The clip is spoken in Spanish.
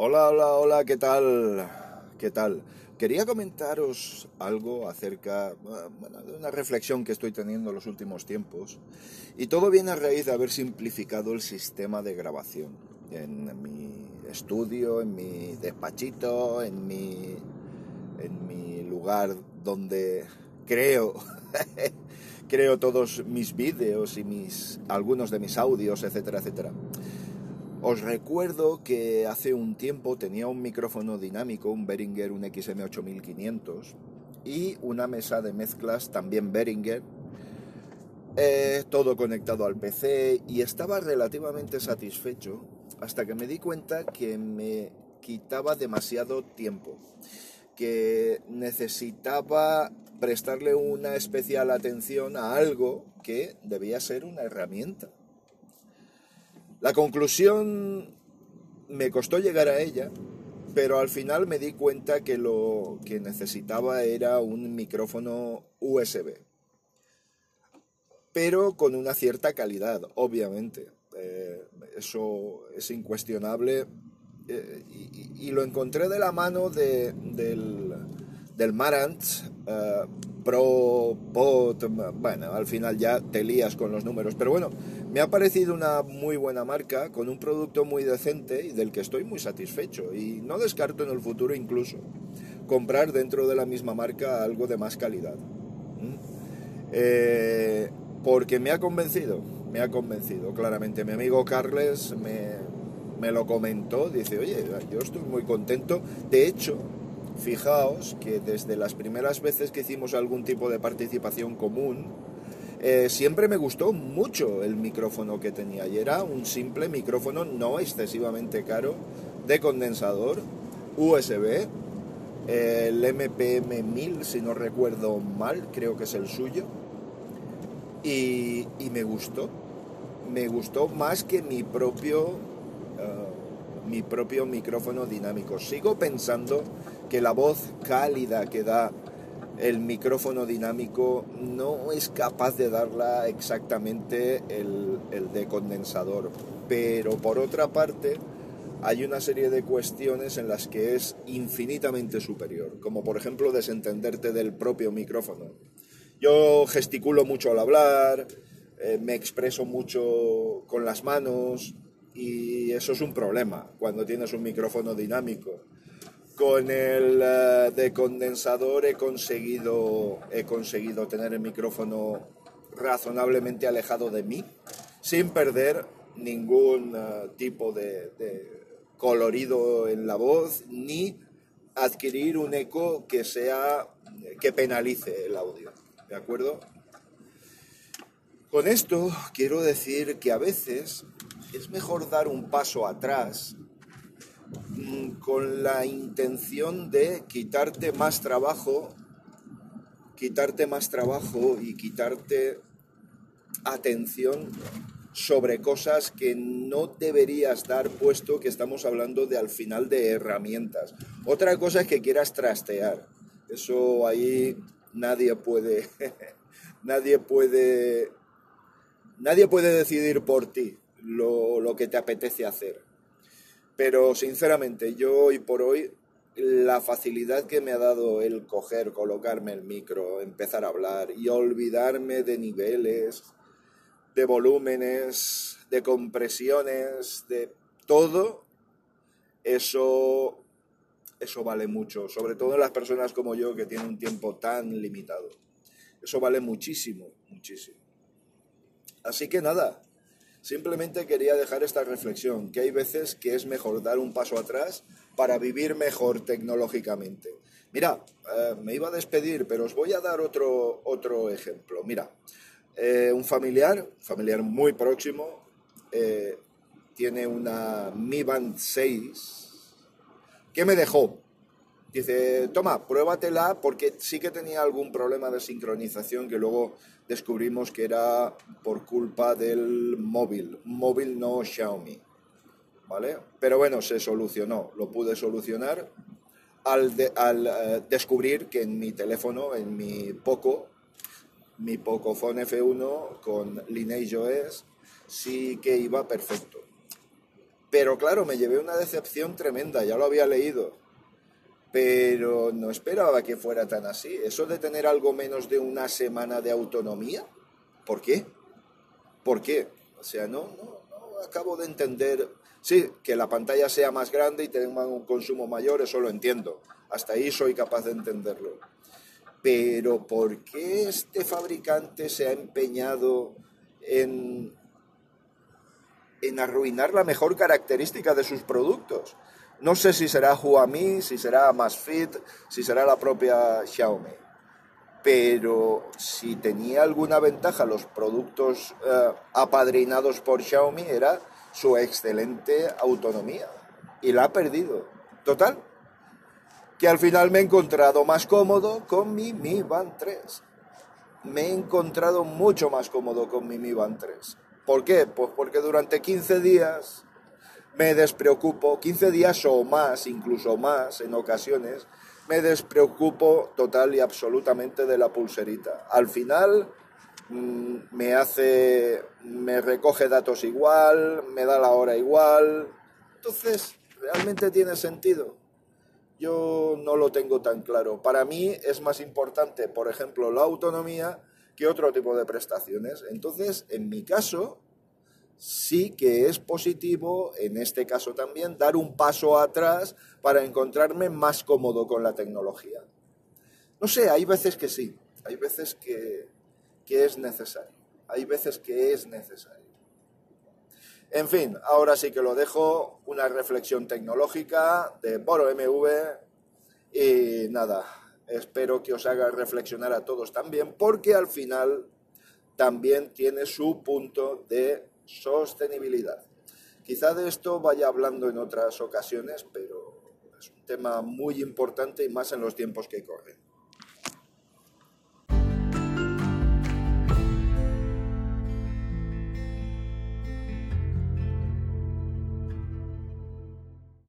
Hola, hola, hola, ¿qué tal? ¿Qué tal? Quería comentaros algo acerca de una reflexión que estoy teniendo en los últimos tiempos. Y todo viene a raíz de haber simplificado el sistema de grabación en mi estudio, en mi despachito, en mi, en mi lugar donde creo, creo todos mis vídeos y mis, algunos de mis audios, etcétera, etcétera. Os recuerdo que hace un tiempo tenía un micrófono dinámico, un Behringer, un XM8500 y una mesa de mezclas también Behringer, eh, todo conectado al PC y estaba relativamente satisfecho hasta que me di cuenta que me quitaba demasiado tiempo, que necesitaba prestarle una especial atención a algo que debía ser una herramienta la conclusión me costó llegar a ella, pero al final me di cuenta que lo que necesitaba era un micrófono USB. Pero con una cierta calidad, obviamente. Eh, eso es incuestionable. Eh, y, lo encontré de la mano del, del Marant uh, Pro Pot, bueno, al final ya te lías con los números, pero bueno, me ha parecido una muy buena marca, con un producto muy decente y del que estoy muy satisfecho y no descarto en el futuro incluso comprar dentro de la misma marca algo de más calidad. Eh, porque me ha convencido, me ha convencido, claramente. Mi amigo Carles me, me lo comentó, dice, oye, yo estoy muy contento. De hecho, fijaos que desde las primeras veces que hicimos algún tipo de participación común, eh, siempre me gustó mucho el micrófono que tenía y era un simple micrófono no excesivamente caro de condensador USB, el MPM 1000 si no recuerdo mal, creo que es el suyo, y, me gustó, me gustó más que mi propio, eh, mi propio micrófono dinámico. Sigo pensando que la voz cálida que da el micrófono dinámico no es capaz de darla exactamente el, de condensador. Pero por otra parte, hay una serie de cuestiones en las que es infinitamente superior, como por ejemplo desentenderte del propio micrófono. Yo gesticulo mucho al hablar, eh, me expreso mucho con las manos y eso es un problema cuando tienes un micrófono dinámico con el eh, de condensador he conseguido, he conseguido tener el micrófono razonablemente alejado de mí, sin perder ningún eh, tipo de, colorido en la voz, ni adquirir un eco que sea que penalice el audio. ¿De acuerdo? Con esto quiero decir que a veces es mejor dar un paso atrás con la intención de quitarte más trabajo, quitarte más trabajo y quitarte atención sobre cosas que no deberías dar puesto que estamos hablando de al final de herramientas. Otra cosa es que quieras trastear. Eso ahí nadie puede nadie puede nadie puede decidir por ti lo, lo que te apetece hacer. Pero sinceramente, yo hoy por hoy, la facilidad que me ha dado el coger, colocarme el micro, empezar a hablar y olvidarme de niveles, de volúmenes, de compresiones, de todo, eso, eso vale mucho, sobre todo en las personas como yo que tienen un tiempo tan limitado. Eso vale muchísimo, muchísimo. Así que nada, Simplemente quería dejar esta reflexión, que hay veces que es mejor dar un paso atrás para vivir mejor tecnológicamente. Mira, eh, me iba a despedir, pero os voy a dar otro, otro ejemplo. Mira, eh, un familiar, familiar muy próximo, eh, tiene una Mi Band 6 que me dejó. Dice, toma, pruébatela porque sí que tenía algún problema de sincronización que luego descubrimos que era por culpa del móvil, móvil no Xiaomi. ¿Vale? Pero bueno, se solucionó, lo pude solucionar al, al eh, descubrir que en mi teléfono, en mi Poco, mi Pocophone F1 con Lineage OS, sí que iba perfecto. Pero claro, me llevé una decepción tremenda, ya lo había leído. Pero no esperaba que fuera tan así. Eso de tener algo menos de una semana de autonomía, ¿por qué? ¿Por qué? O sea, no, no, no acabo de entender. Sí, que la pantalla sea más grande y tenga un consumo mayor, eso lo entiendo. Hasta ahí soy capaz de entenderlo. Pero ¿por qué este fabricante se ha empeñado en, en arruinar la mejor característica de sus productos? No sé si será Huami, si será Masfit, si será la propia Xiaomi. Pero si tenía alguna ventaja los productos eh, apadrinados por Xiaomi era su excelente autonomía. Y la ha perdido. Total, que al final me he encontrado más cómodo con mi Mi Band 3. Me he encontrado mucho más cómodo con mi Mi Band 3. ¿Por qué? Pues porque durante 15 días me despreocupo, 15 días o más, incluso más en ocasiones, me despreocupo total y absolutamente de la pulserita. Al final mm, me hace, me recoge datos igual, me da la hora igual. Entonces, ¿realmente tiene sentido? Yo no lo tengo tan claro. Para mí es más importante, por ejemplo, la autonomía que otro tipo de prestaciones. Entonces, en mi caso, sí que es positivo, en este caso también, dar un paso atrás para encontrarme más cómodo con la tecnología. No sé, hay veces que sí, hay veces que, es necesario, hay veces que es necesario. En fin, ahora sí que lo dejo, una reflexión tecnológica de Boro MV y nada, espero que os haga reflexionar a todos también, porque al final también tiene su punto de sostenibilidad. Quizá de esto vaya hablando en otras ocasiones, pero es un tema muy importante y más en los tiempos que corren.